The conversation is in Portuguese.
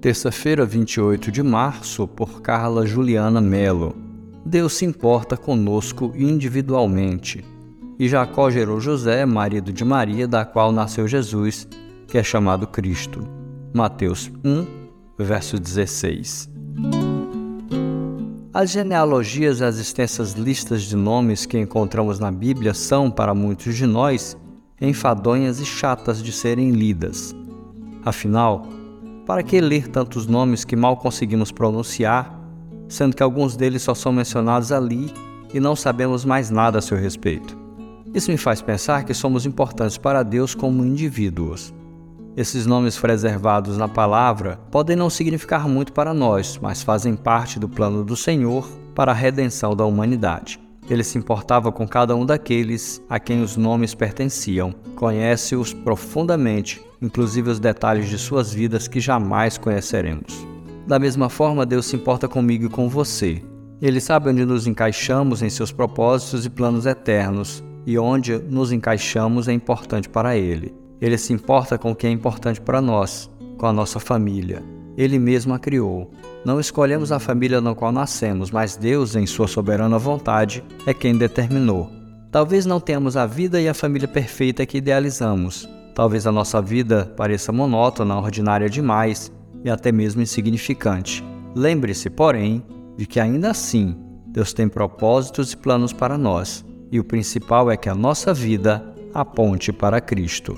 Terça-feira, 28 de março, por Carla Juliana Melo. Deus se importa conosco individualmente. E Jacó gerou José, marido de Maria, da qual nasceu Jesus, que é chamado Cristo. Mateus 1, verso 16. As genealogias e as extensas listas de nomes que encontramos na Bíblia são, para muitos de nós, enfadonhas e chatas de serem lidas. Afinal, para que ler tantos nomes que mal conseguimos pronunciar, sendo que alguns deles só são mencionados ali e não sabemos mais nada a seu respeito? Isso me faz pensar que somos importantes para Deus como indivíduos. Esses nomes preservados na palavra podem não significar muito para nós, mas fazem parte do plano do Senhor para a redenção da humanidade. Ele se importava com cada um daqueles a quem os nomes pertenciam, conhece-os profundamente, inclusive os detalhes de suas vidas que jamais conheceremos. Da mesma forma, Deus se importa comigo e com você. Ele sabe onde nos encaixamos em seus propósitos e planos eternos, e onde nos encaixamos é importante para Ele. Ele se importa com o que é importante para nós, com a nossa família. Ele mesmo a criou. Não escolhemos a família na qual nascemos, mas Deus, em Sua soberana vontade, é quem determinou. Talvez não tenhamos a vida e a família perfeita que idealizamos. Talvez a nossa vida pareça monótona, ordinária demais e até mesmo insignificante. Lembre-se, porém, de que ainda assim Deus tem propósitos e planos para nós, e o principal é que a nossa vida aponte para Cristo.